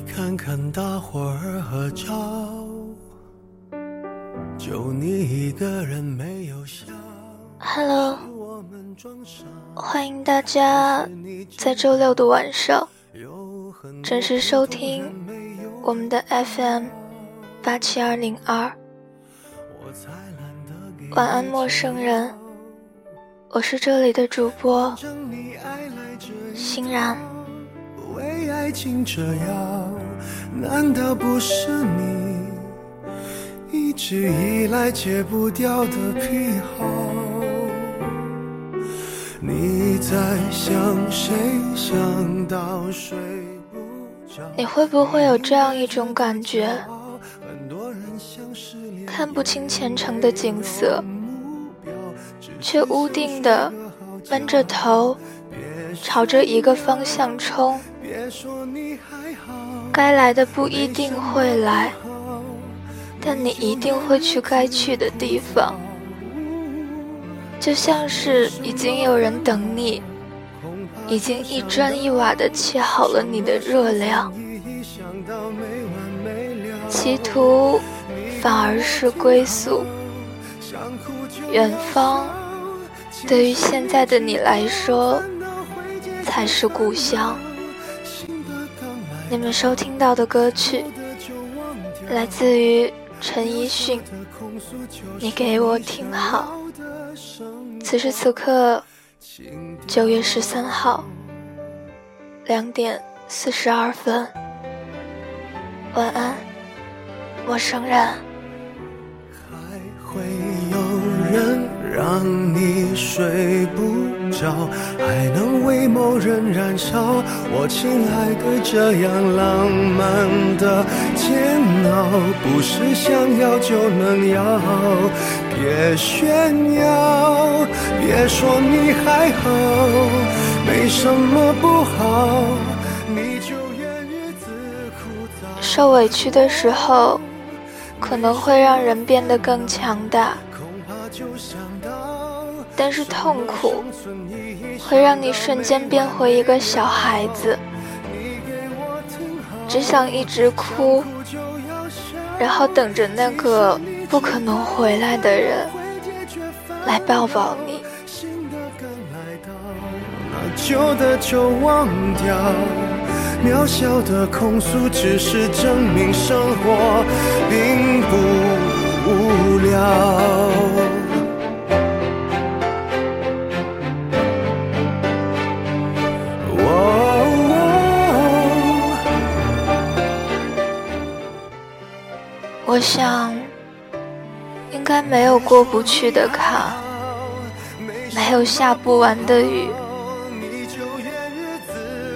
看看大伙儿合照，就你一个人没有笑。Hello，欢迎大家在周六的晚上准时收听我们的 FM 八七二零二。晚安，陌生人，我是这里的主播欣然。为爱情折腰。难道不是你一直以来戒不掉的癖好？你在想谁？想到睡不着。你会不会有这样一种感觉？看不清前程的景色，却笃定的闷着头，朝着一个方向冲。该来的不一定会来，但你一定会去该去的地方。就像是已经有人等你，已经一砖一瓦的砌好了你的热量，企图反而是归宿。远方，对于现在的你来说，才是故乡。你们收听到的歌曲来自于陈奕迅，你给我听好。此时此刻，九月十三号两点四十二分，晚安，陌生人。还会让你睡不着，还能为某人燃烧。我亲爱的，这样浪漫的煎熬，不是想要就能要。别炫耀，别说你还好，没什么不好。你就怨日子枯燥。受委屈的时候，可能会让人变得更强大。但是痛苦会让你瞬间变回一个小孩子，只想一直哭，然后等着那个不可能回来的人来抱抱你。旧的就忘掉，渺小的控诉只是证明生活并不无聊。我想，应该没有过不去的坎，没有下不完的雨。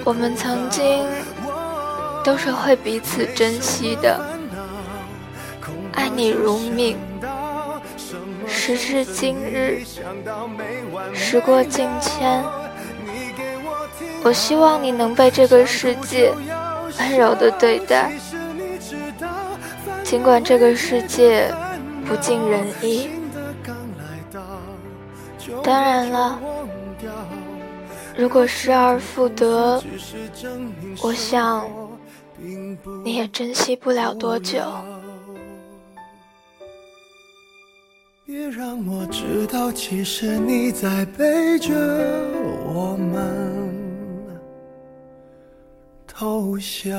我们曾经都是会彼此珍惜的，爱你如命。时至今日，时过境迁，我希望你能被这个世界温柔的对待。尽管这个世界不尽人意，当然了，如果失而复得，我想你也珍惜不了多久。别让我知道，其实你在背着我们偷笑。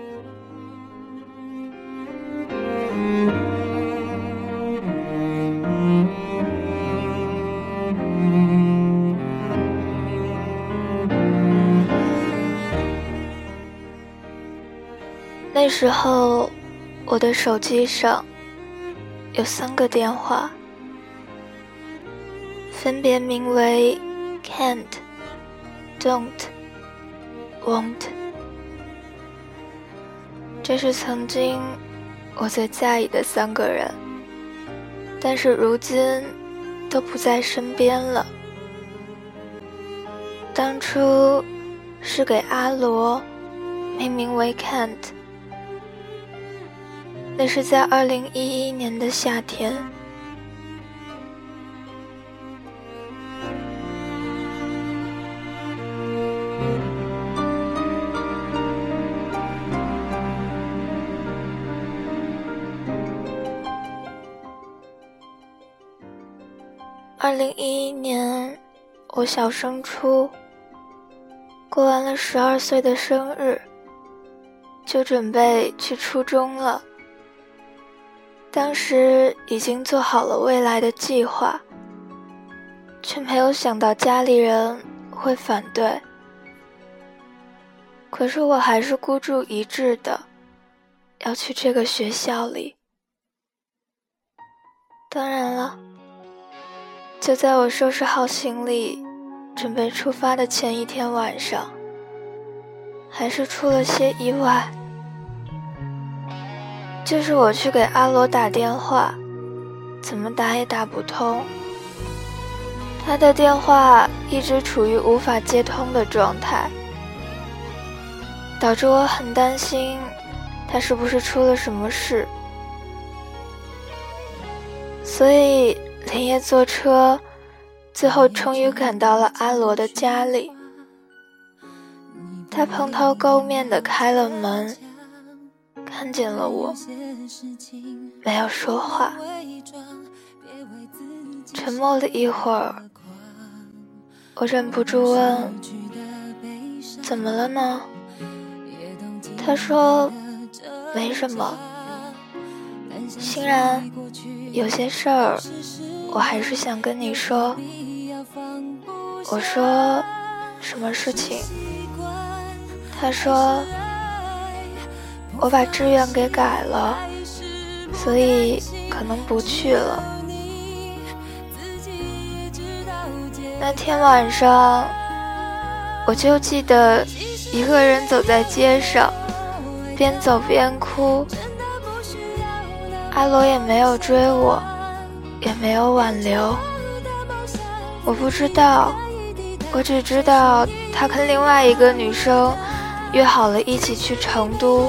时候，我的手机上有三个电话，分别名为 “can't”、“don't”、“won't”。这是曾经我最在意的三个人，但是如今都不在身边了。当初是给阿罗命名为 “can't”。那是在二零一一年的夏天。二零一一年，我小升初，过完了十二岁的生日，就准备去初中了。当时已经做好了未来的计划，却没有想到家里人会反对。可是我还是孤注一掷的，要去这个学校里。当然了，就在我收拾好行李，准备出发的前一天晚上，还是出了些意外。就是我去给阿罗打电话，怎么打也打不通，他的电话一直处于无法接通的状态，导致我很担心他是不是出了什么事，所以连夜坐车，最后终于赶到了阿罗的家里，他蓬头垢面的开了门。看见了我，没有说话，沉默了一会儿，我忍不住问：“怎么了呢？”他说：“没什么。”欣然，有些事儿，我还是想跟你说。我说：“什么事情？”他说。我把志愿给改了，所以可能不去了。那天晚上，我就记得一个人走在街上，边走边哭。阿罗也没有追我，也没有挽留。我不知道，我只知道他跟另外一个女生约好了一起去成都。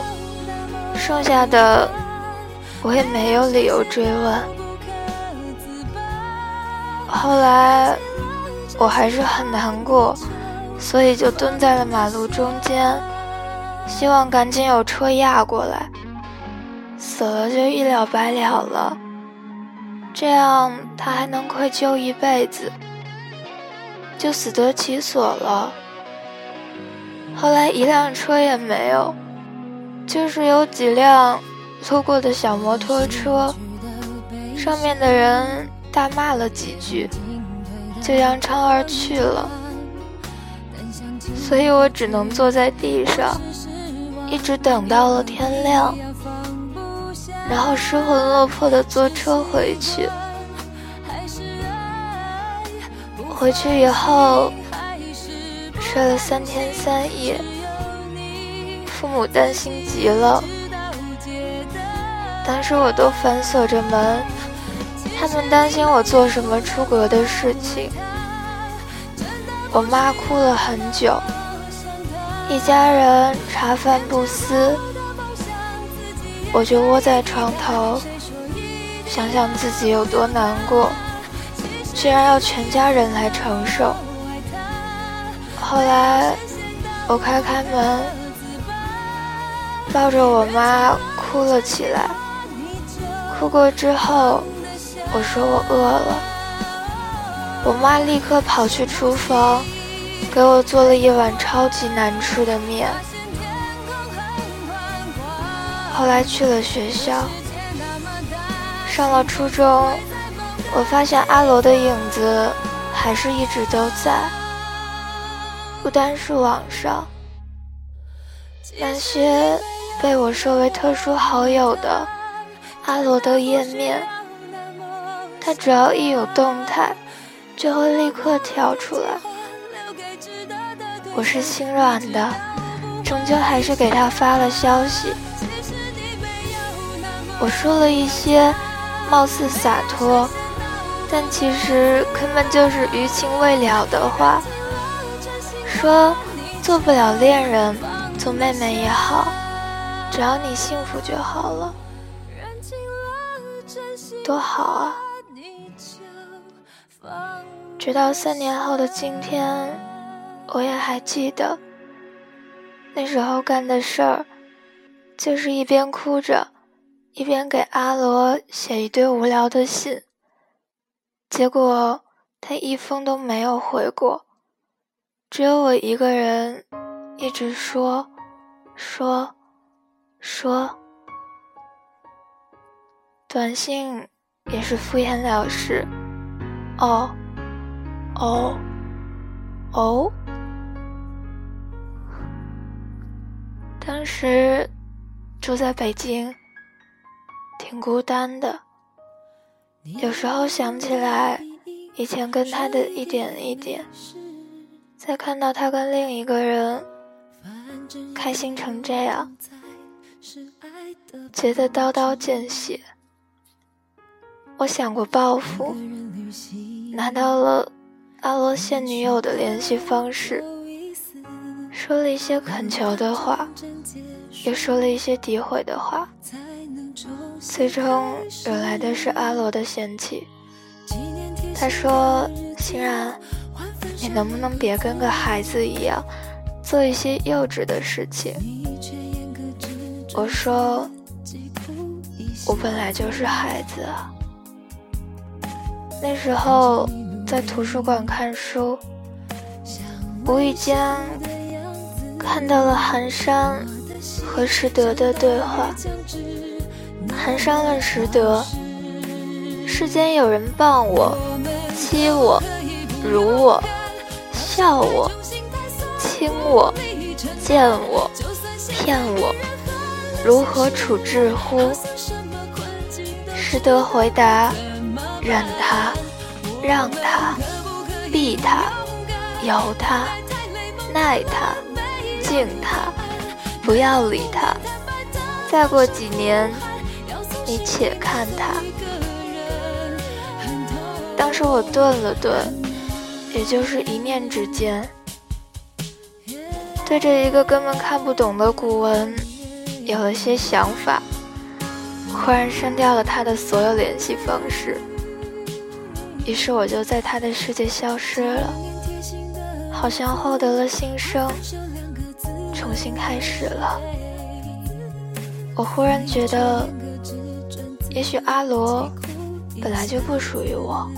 剩下的，我也没有理由追问。后来，我还是很难过，所以就蹲在了马路中间，希望赶紧有车压过来。死了就一了百了了，这样他还能愧疚一辈子，就死得其所了。后来一辆车也没有，就是有几辆路过的小摩托车，上面的人大骂了几句，就扬长而去了。所以我只能坐在地上，一直等到了天亮。然后失魂落魄的坐车回去，回去以后睡了三天三夜，父母担心极了，当时我都反锁着门，他们担心我做什么出格的事情，我妈哭了很久，一家人茶饭不思。我就窝在床头，想想自己有多难过，居然要全家人来承受。后来，我开开门，抱着我妈哭了起来。哭过之后，我说我饿了，我妈立刻跑去厨房，给我做了一碗超级难吃的面。后来去了学校，上了初中，我发现阿罗的影子还是一直都在，不单是网上，那些被我设为特殊好友的阿罗的页面，他只要一有动态，就会立刻跳出来。我是心软的，终究还是给他发了消息。我说了一些貌似洒脱，但其实根本就是余情未了的话。说做不了恋人，做妹妹也好，只要你幸福就好了，多好啊！直到三年后的今天，我也还记得那时候干的事儿，就是一边哭着。一边给阿罗写一堆无聊的信，结果他一封都没有回过，只有我一个人一直说说说，短信也是敷衍了事，哦哦哦，当时住在北京。挺孤单的，有时候想起来以前跟他的一点一点，再看到他跟另一个人开心成这样，觉得刀刀见血。我想过报复，拿到了阿罗现女友的联系方式，说了一些恳求的话，又说了一些诋毁的话。最终惹来的是阿罗的嫌弃。他说：“欣然，你能不能别跟个孩子一样，做一些幼稚的事情？”我说：“我本来就是孩子啊。”那时候在图书馆看书，无意间看到了寒山和拾得的对话。寒山问拾得：“世间有人谤我、欺我、辱我、笑我、听我、见我、骗我，如何处置乎？”识得回答：“忍他，让他，避他，由他，耐他，敬他，不要理他。再过几年。”你且看他。当时我顿了顿，也就是一念之间，对着一个根本看不懂的古文有了些想法，忽然删掉了他的所有联系方式。于是我就在他的世界消失了，好像获得了新生，重新开始了。我忽然觉得。也许阿罗本来就不属于我。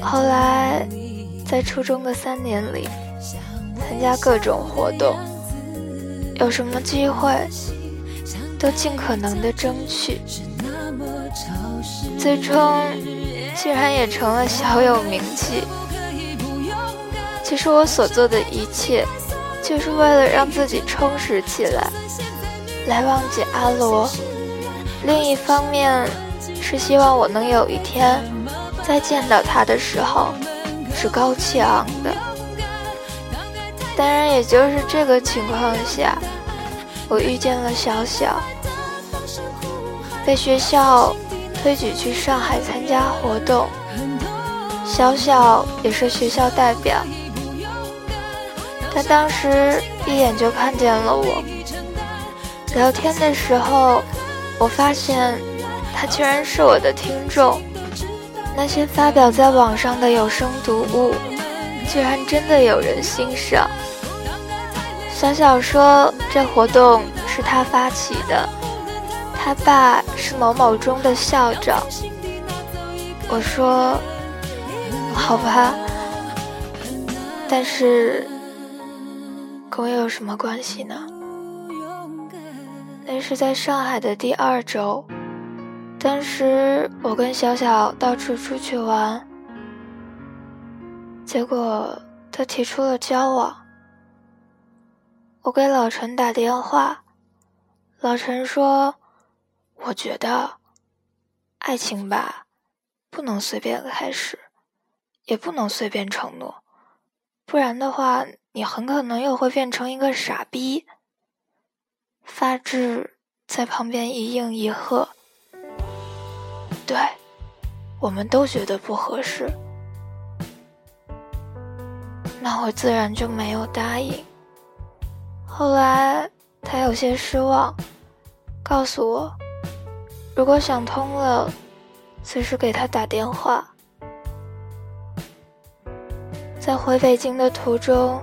后来，在初中的三年里，参加各种活动，有什么机会都尽可能的争取，最终竟然也成了小有名气。其实我所做的一切，就是为了让自己充实起来，来忘记阿罗。另一方面，是希望我能有一天。再见到他的时候，是高气昂的。当然，也就是这个情况下，我遇见了小小，被学校推举去上海参加活动。小小也是学校代表，他当时一眼就看见了我。聊天的时候，我发现他居然是我的听众。那些发表在网上的有声读物，居然真的有人欣赏。小小说这活动是他发起的，他爸是某某中的校长。我说，好吧，但是跟我有什么关系呢？那是在上海的第二周。当时我跟小小到处出去玩，结果他提出了交往。我给老陈打电话，老陈说：“我觉得，爱情吧，不能随便开始，也不能随便承诺，不然的话，你很可能又会变成一个傻逼。”发质在旁边一应一和。对，我们都觉得不合适，那我自然就没有答应。后来他有些失望，告诉我，如果想通了，随时给他打电话。在回北京的途中，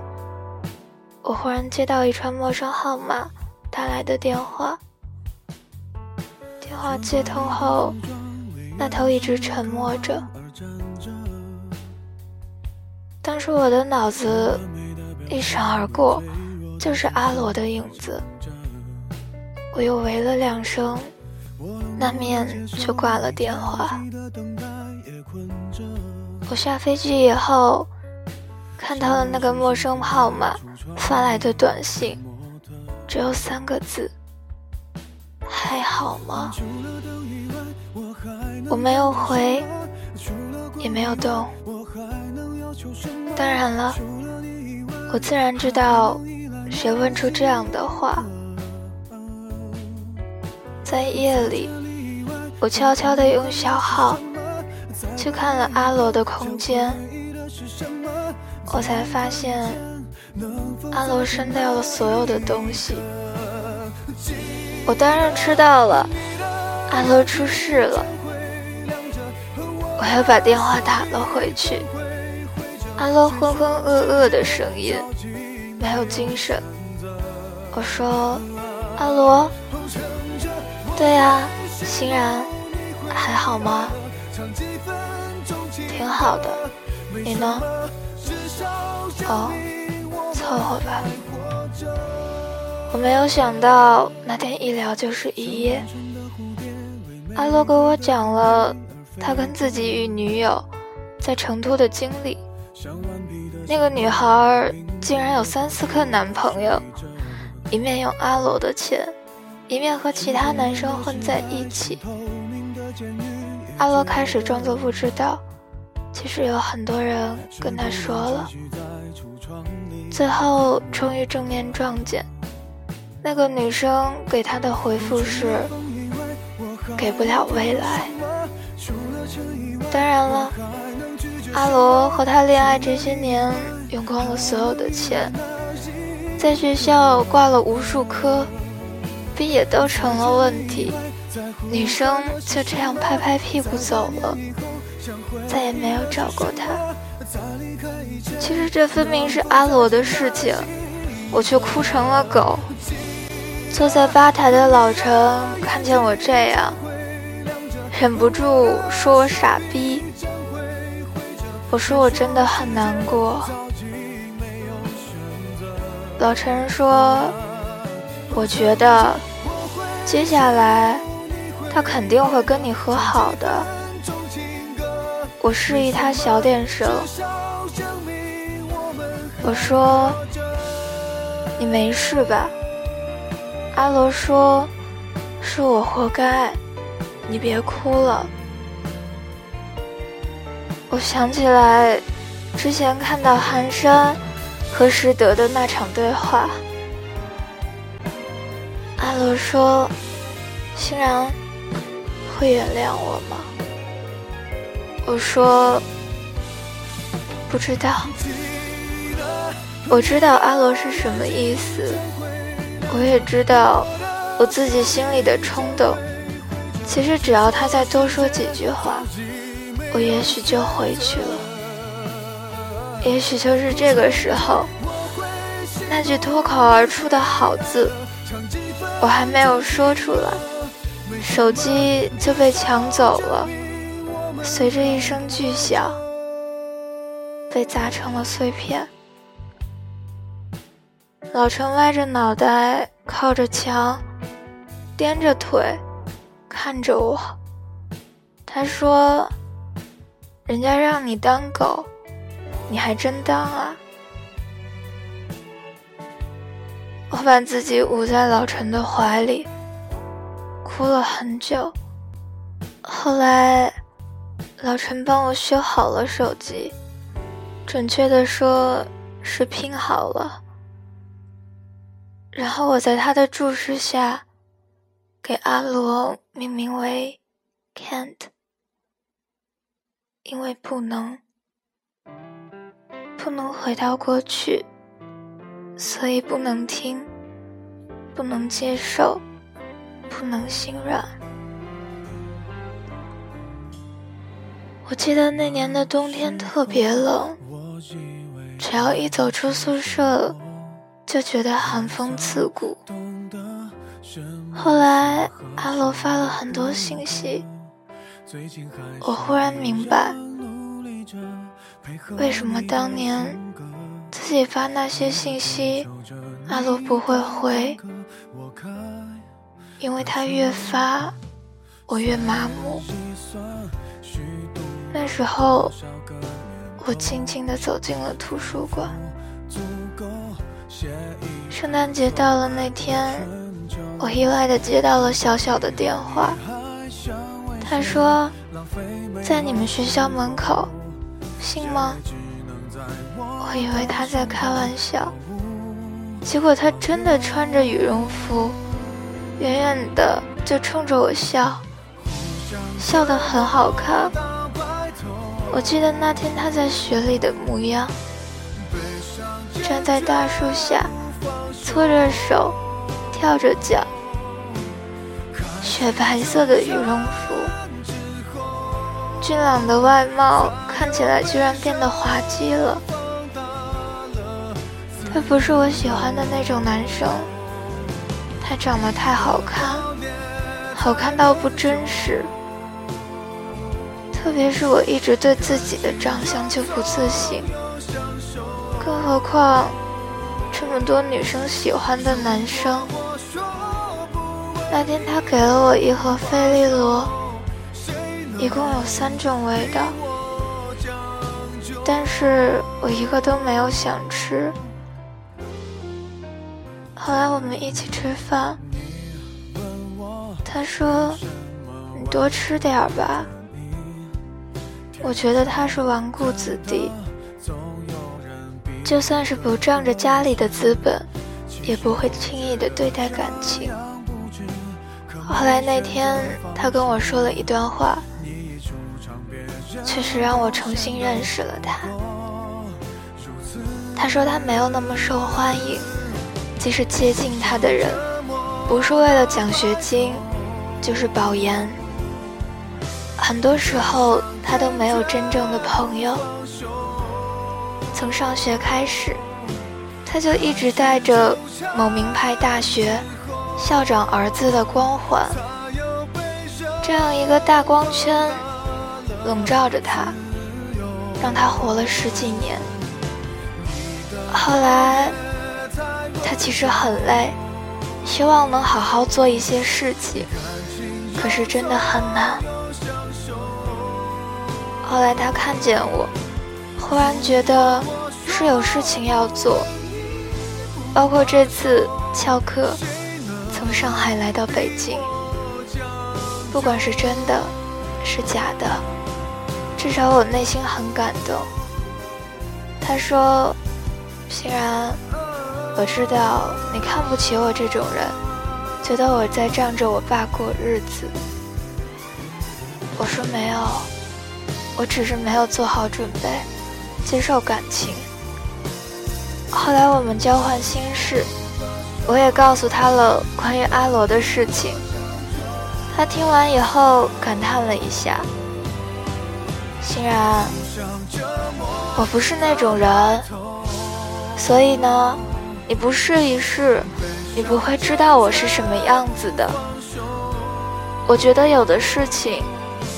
我忽然接到一串陌生号码打来的电话，电话接通后。那头一直沉默着。当时我的脑子一闪而过，就是阿罗的影子。我又喂了两声，那面就挂了电话。我下飞机以后，看到了那个陌生号码发来的短信，只有三个字：还好吗？我没有回，也没有动。当然了，我自然知道谁问出这样的话。在夜里，我悄悄地用小号去看了阿罗的空间，我才发现阿罗删掉了所有的东西。我当然知道了，阿罗出事了。我又把电话打了回去，阿罗浑浑噩噩的声音，没有精神。我说：“阿罗，对呀，欣然，还好吗？挺好的，你呢？哦，凑合吧。”我没有想到那天一聊就是一夜，阿罗给我讲了。他跟自己与女友在成都的经历，那个女孩竟然有三四个男朋友，一面用阿罗的钱，一面和其他男生混在一起。阿罗开始装作不知道，其实有很多人跟他说了，最后终于正面撞见，那个女生给他的回复是，给不了未来。当然了，阿罗和他恋爱这些年，用光了所有的钱，在学校挂了无数科，毕业都成了问题，女生就这样拍拍屁股走了，再也没有找过他。其实这分明是阿罗的事情，我却哭成了狗。坐在吧台的老陈看见我这样，忍不住说我傻逼。我说我真的很难过。老陈说，我觉得接下来他肯定会跟你和好的。我示意他小点声。我说，你没事吧？阿罗说：“是我活该，你别哭了。”我想起来，之前看到寒山和石德的那场对话。阿罗说：“欣然会原谅我吗？”我说：“不知道。”我知道阿罗是什么意思。我也知道我自己心里的冲动，其实只要他再多说几句话，我也许就回去了。也许就是这个时候，那句脱口而出的好字，我还没有说出来，手机就被抢走了，随着一声巨响，被砸成了碎片。老陈歪着脑袋靠着墙，颠着腿看着我。他说：“人家让你当狗，你还真当啊！”我把自己捂在老陈的怀里，哭了很久。后来，老陈帮我修好了手机，准确的说是拼好了。然后我在他的注视下，给阿罗命名为 “can't”，因为不能，不能回到过去，所以不能听，不能接受，不能心软。我记得那年的冬天特别冷，只要一走出宿舍。就觉得寒风刺骨。后来阿罗发了很多信息，我忽然明白，为什么当年自己发那些信息，阿罗不会回，因为他越发，我越麻木。那时候，我静静地走进了图书馆。圣诞节到了那天，我意外的接到了小小的电话。他说，在你们学校门口，信吗？我以为他在开玩笑，结果他真的穿着羽绒服，远远的就冲着我笑，笑得很好看。我记得那天他在雪里的模样，站在大树下。搓着手，跳着脚，雪白色的羽绒服，俊朗的外貌看起来居然变得滑稽了。他不是我喜欢的那种男生，他长得太好看，好看到不真实。特别是我一直对自己的长相就不自信，更何况。这么多女生喜欢的男生，那天他给了我一盒费利罗，一共有三种味道，但是我一个都没有想吃。后来我们一起吃饭，他说：“你多吃点吧。”我觉得他是纨绔子弟。就算是不仗着家里的资本，也不会轻易的对待感情。后来那天，他跟我说了一段话，确实让我重新认识了他。他说他没有那么受欢迎，即使接近他的人，不是为了奖学金，就是保研。很多时候，他都没有真正的朋友。从上学开始，他就一直带着某名牌大学校长儿子的光环，这样一个大光圈笼罩着他，让他活了十几年。后来，他其实很累，希望能好好做一些事情，可是真的很难。后来他看见我，忽然觉得是有事情要做，包括这次翘课从上海来到北京，不管是真的，是假的，至少我内心很感动。他说：“欣然，我知道你看不起我这种人，觉得我在仗着我爸过日子。”我说：“没有。”我只是没有做好准备，接受感情。后来我们交换心事，我也告诉他了关于阿罗的事情。他听完以后感叹了一下：“欣然，我不是那种人，所以呢，你不试一试，你不会知道我是什么样子的。我觉得有的事情，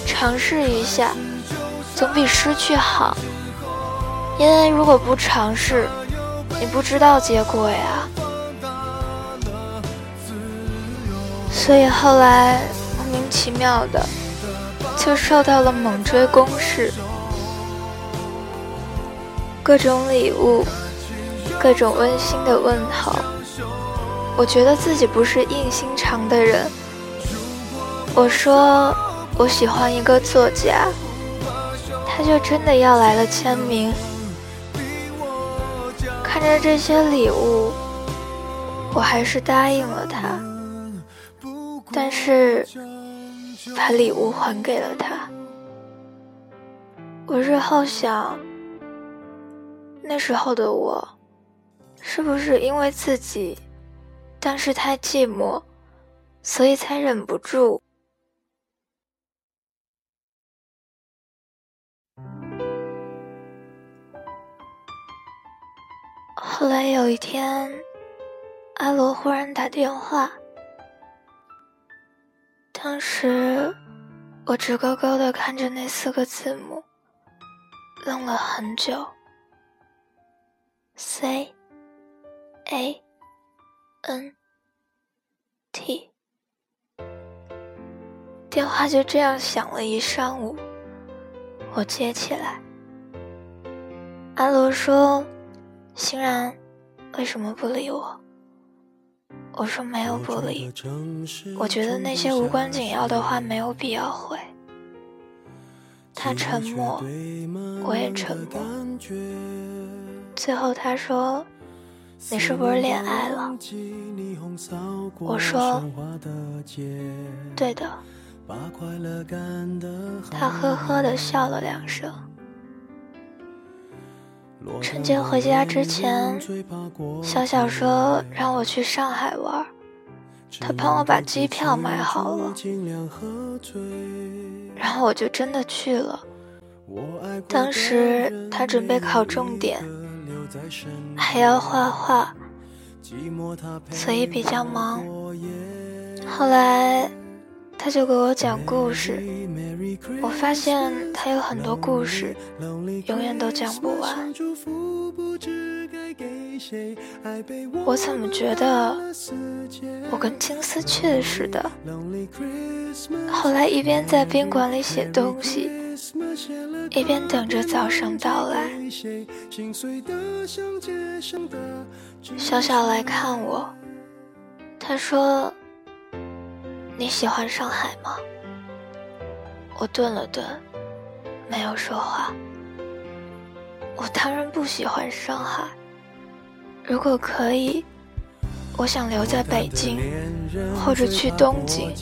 尝试一下。”总比失去好，因为如果不尝试，你不知道结果呀。所以后来莫名其妙的就受到了猛追攻势，各种礼物，各种温馨的问候。我觉得自己不是硬心肠的人。我说我喜欢一个作家。他就真的要来了签名，看着这些礼物，我还是答应了他，但是把礼物还给了他。我日后想，那时候的我，是不是因为自己当时太寂寞，所以才忍不住？后来有一天，阿罗忽然打电话。当时我直勾勾的看着那四个字母，愣了很久。C A N T，电话就这样响了一上午。我接起来，阿罗说。欣然，为什么不理我？我说没有不理，我觉得那些无关紧要的话没有必要回。他沉默，我也沉默。最后他说：“你是不是恋爱了？”我说：“对的。”他呵呵的笑了两声。春节回家之前，小小说让我去上海玩，他帮我把机票买好了，然后我就真的去了。当时他准备考重点，还要画画，所以比较忙。后来。他就给我讲故事，我发现他有很多故事，永远都讲不完。我怎么觉得我跟金丝雀似的？后来一边在宾馆里写东西，一边等着早上到来。小小来看我，他说。你喜欢上海吗？我顿了顿，没有说话。我当然不喜欢上海。如果可以，我想留在北京，或者去东京，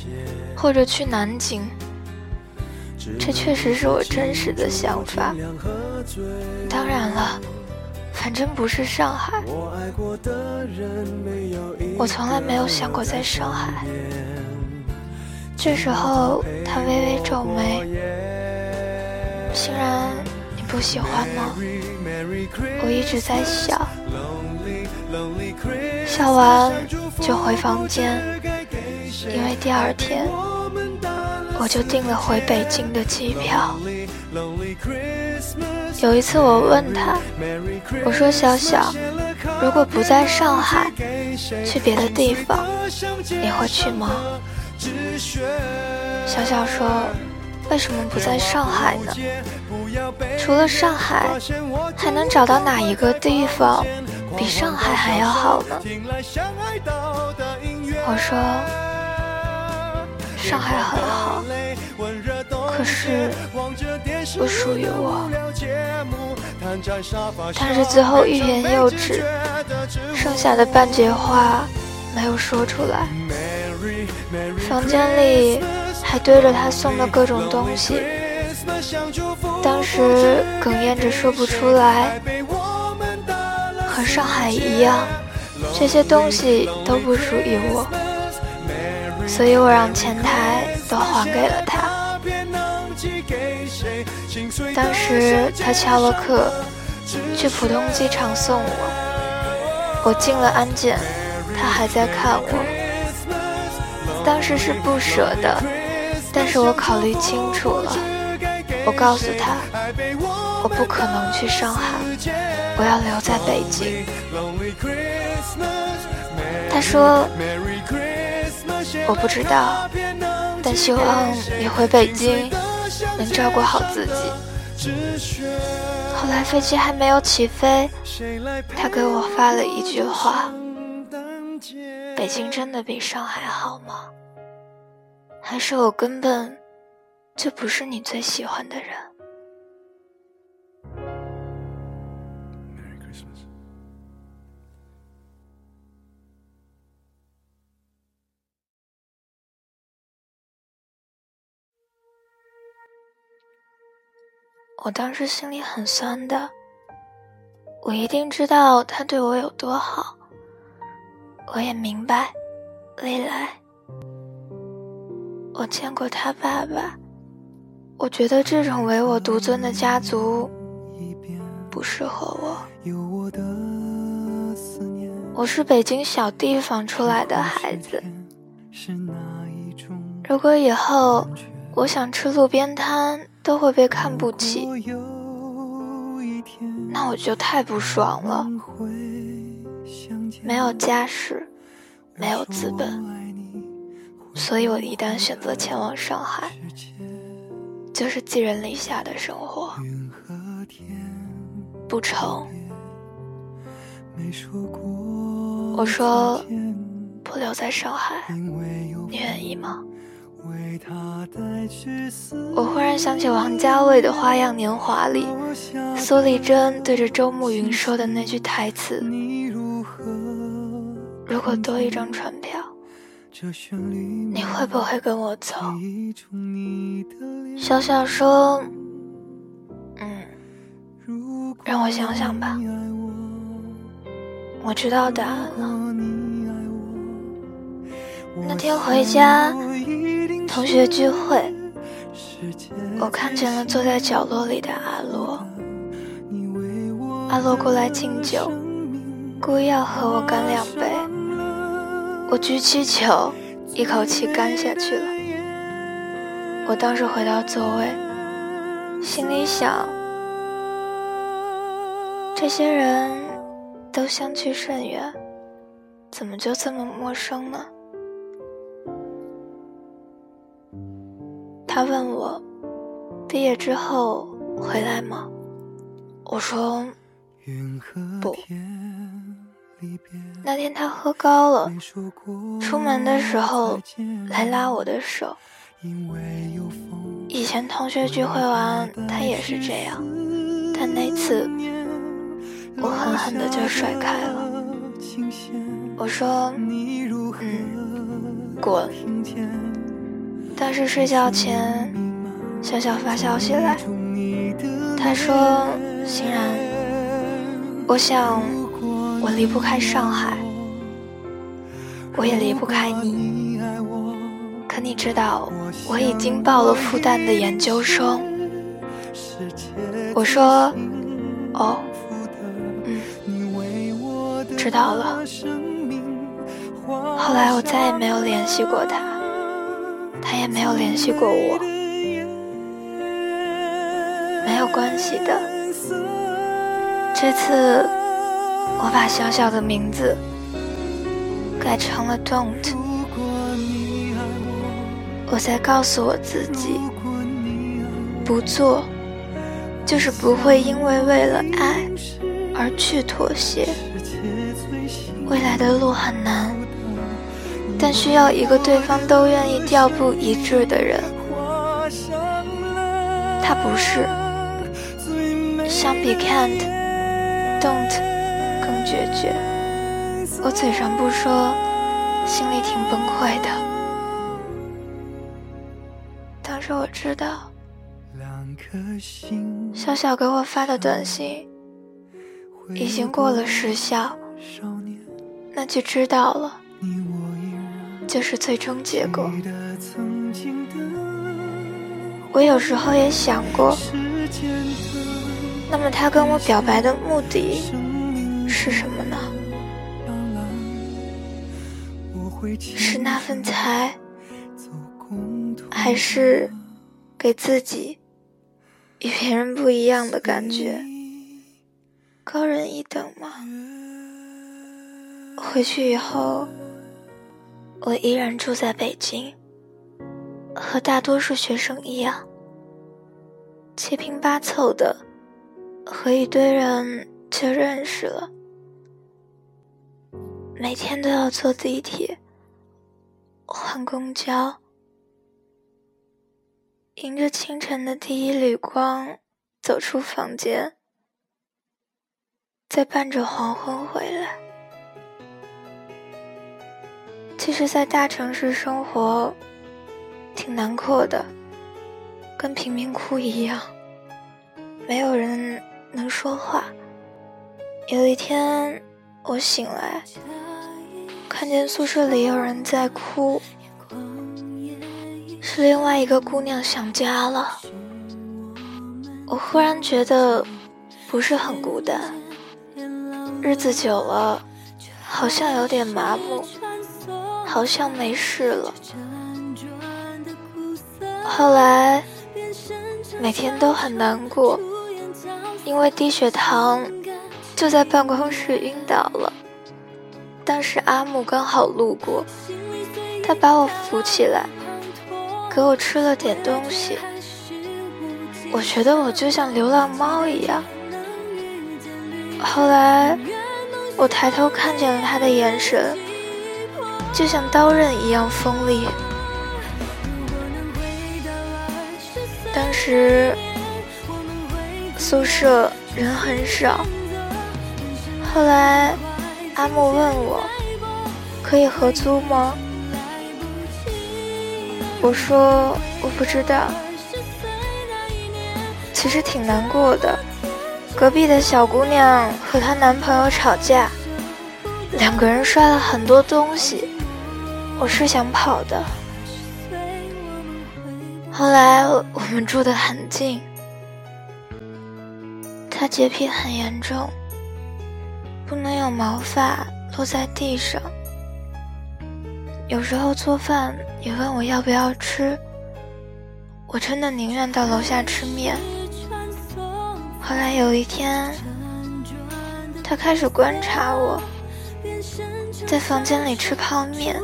或者去南京。这确实是我真实的想法。当然了，反正不是上海。我从来没有想过在上海。这时候，他微微皱眉。欣然，你不喜欢吗？我一直在想，笑完就回房间，因为第二天我就订了回北京的机票。有一次我问他，我说：“小小，如果不在上海，去别的地方，你会去吗？”小小说：“为什么不在上海呢？除了上海，还能找到哪一个地方比上海还要好呢？”我说：“上海很好，可是不属于我。”但是最后欲言又止，剩下的半截话没有说出来。房间里还堆着他送的各种东西，当时哽咽着说不出来。和上海一样，这些东西都不属于我，所以我让前台都还给了他。当时他翘了课，去浦东机场送我。我进了安检，他还在看我。当时是不舍的，但是我考虑清楚了。我告诉他，我不可能去上海，我要留在北京。他说，我不知道，但希望你回北京。能照顾好自己。后来飞机还没有起飞，他给我发了一句话：“北京真的比上海好吗？还是我根本就不是你最喜欢的人？”我当时心里很酸的，我一定知道他对我有多好，我也明白，未来。我见过他爸爸，我觉得这种唯我独尊的家族不适合我。我是北京小地方出来的孩子，如果以后我想吃路边摊。都会被看不起，那我就太不爽了。没有家世，没有资本，所以我一旦选择前往上海，就是寄人篱下的生活。不成，我说不留在上海，你愿意吗？我忽然想起王家卫的《花样年华》里，苏丽珍对着周慕云说的那句台词：“如果多一张船票，你会不会跟我走？”小小说：“嗯，让我想想吧。我知道答案了。那天回家。”同学聚会，我看见了坐在角落里的阿洛。阿洛过来敬酒，故意要和我干两杯。我举起酒，一口气干下去了。我当时回到座位，心里想：这些人都相去甚远，怎么就这么陌生呢？他问我，毕业之后回来吗？我说不。那天他喝高了，出门的时候来拉我的手。以前同学聚会完，他也是这样，但那次我狠狠的就甩开了。我说，嗯，滚。但是睡觉前，小小发消息来，他说：“欣然，我想我离不开上海，我也离不开你。可你知道，我已经报了复旦的研究生。”我说：“哦，嗯，知道了。后来我再也没有联系过他，他也没有联系过我。没有关系的，这次我把小小的名字改成了 Don't。我在告诉我自己，不做就是不会因为为了爱而去妥协。未来的路很难，但需要一个对方都愿意调步一致的人。他不是，相比 can't，don't 决绝。我嘴上不说，心里挺崩溃的。当时我知道，小小给我发的短信已经过了时效。那就知道了，就是最终结果。我有时候也想过，那么他跟我表白的目的是什么呢？是那份财，还是给自己与别人不一样的感觉？高人一等吗？回去以后，我依然住在北京，和大多数学生一样，七拼八凑的和一堆人就认识了。每天都要坐地铁，换公交，迎着清晨的第一缕光走出房间，再伴着黄昏回来。其实，在大城市生活挺难过的，跟贫民窟一样，没有人能说话。有一天，我醒来，看见宿舍里有人在哭，是另外一个姑娘想家了。我忽然觉得不是很孤单，日子久了，好像有点麻木。好像没事了。后来每天都很难过，因为低血糖，就在办公室晕倒了。当时阿木刚好路过，他把我扶起来，给我吃了点东西。我觉得我就像流浪猫一样。后来我抬头看见了他的眼神。就像刀刃一样锋利。当时宿舍人很少，后来阿木问我可以合租吗？我说我不知道。其实挺难过的，隔壁的小姑娘和她男朋友吵架，两个人摔了很多东西。我是想跑的，后来我们住得很近。他洁癖很严重，不能有毛发落在地上。有时候做饭也问我要不要吃，我真的宁愿到楼下吃面。后来有一天，他开始观察我，在房间里吃泡面。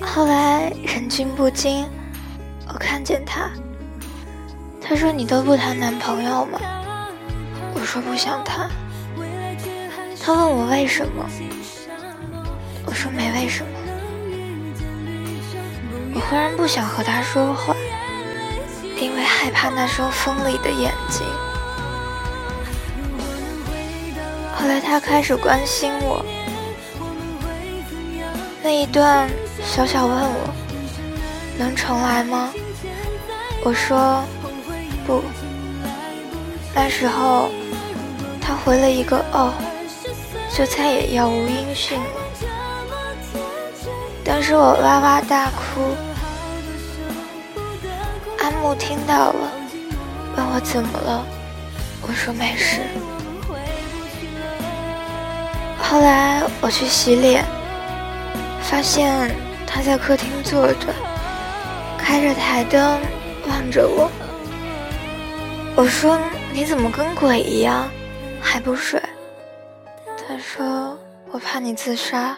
后来忍俊不禁，我看见他。他说：“你都不谈男朋友吗？”我说：“不想谈。”他问我为什么，我说：“没为什么。”我忽然不想和他说话，因为害怕那双锋利的眼睛。后来他开始关心我，那一段。小小问我能重来吗？我说不。那时候他回了一个哦，就再也杳无音讯了。当时我哇哇大哭，阿木听到了，问我怎么了，我说没事。后来我去洗脸，发现他在客厅坐着，开着台灯望着我。我说：“你怎么跟鬼一样，还不睡？”说：“我怕你自杀。”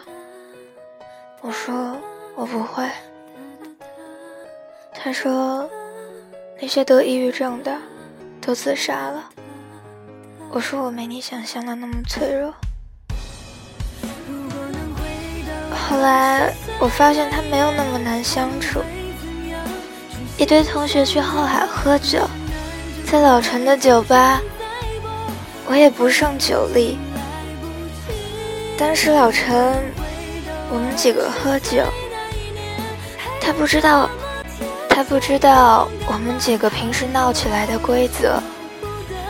我说：“我不会。”他说：“那些得抑郁症的都自杀了。”我说：“我没你想象的那么脆弱。”后来我发现他没有那么难相处。一堆同学去后海喝酒，在老陈的酒吧，我也不胜酒力。当时老陈，我们几个喝酒，他不知道。他不知道我们几个平时闹起来的规则，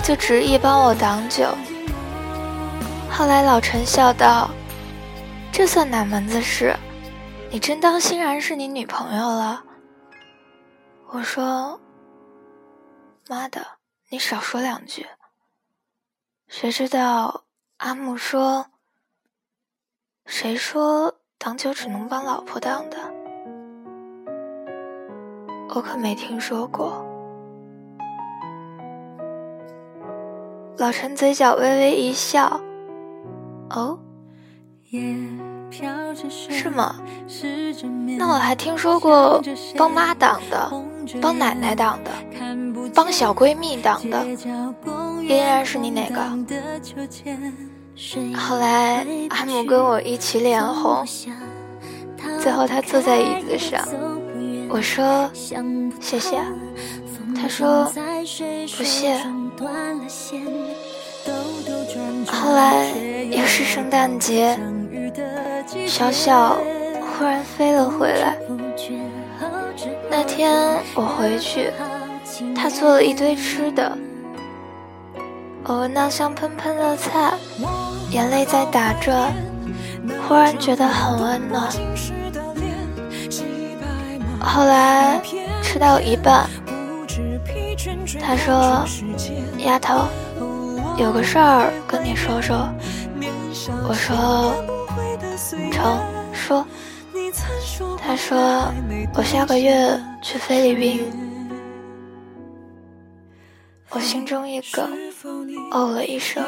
就执意帮我挡酒。后来老陈笑道：“这算哪门子事？你真当欣然是你女朋友了？”我说：“妈的，你少说两句。”谁知道阿木说：“谁说挡酒只能帮老婆挡的？”我可没听说过。老陈嘴角微微一笑，哦，是吗？那我还听说过帮妈挡的，帮奶奶挡的，帮小闺蜜挡的，依然是你哪个？后来阿姆跟我一起脸红，最后他坐在椅子上。我说谢谢，他说不谢。后来又是圣诞节，小小忽然飞了回来。那天我回去，他做了一堆吃的，我闻到香喷喷的菜，眼泪在打转，忽然觉得很温暖。后来吃到一半，他说：“丫头，有个事儿跟你说说。”我说：“成，说。”他说：“我下个月去菲律宾。”我心中一梗，哦了一声。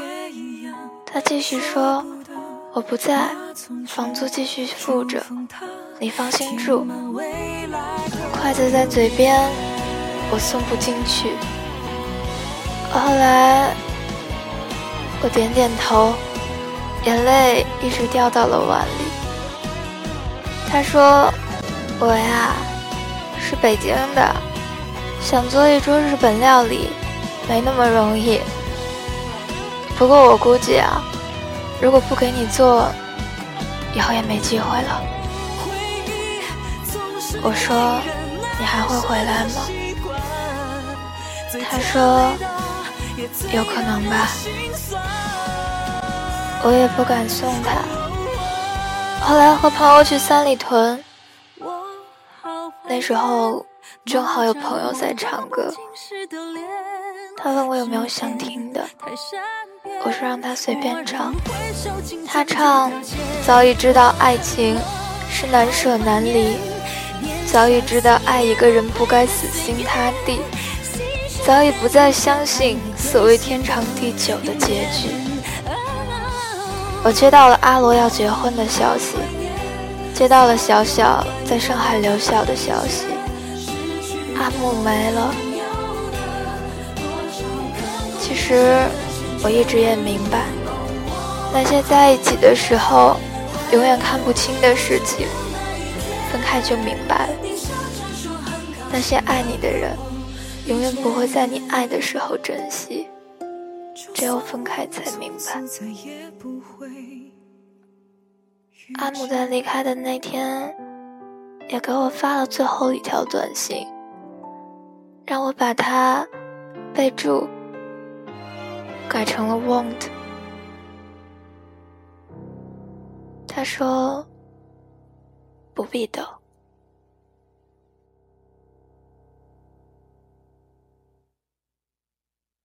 他继续说：“我不在，房租继续付着，你放心住。”筷子在嘴边，我送不进去。后来，我点点头，眼泪一直掉到了碗里。他说：“我呀，是北京的，想做一桌日本料理，没那么容易。不过我估计啊，如果不给你做，以后也没机会了。”我说。你还会回来吗？他说：“有可能吧。”我也不敢送他。后来和朋友去三里屯，那时候正好有朋友在唱歌，他问我有没有想听的，我说让他随便唱。他唱：“早已知道爱情是难舍难离。”早已知道爱一个人不该死心塌地，早已不再相信所谓天长地久的结局。我接到了阿罗要结婚的消息，接到了小小在上海留校的消息，阿木没了。其实我一直也明白，那些在一起的时候永远看不清的事情。分开就明白了，那些爱你的人，永远不会在你爱的时候珍惜，只有分开才明白。阿姆在离开的那天，也给我发了最后一条短信，让我把它备注改成了 “won't”。他说。不必等。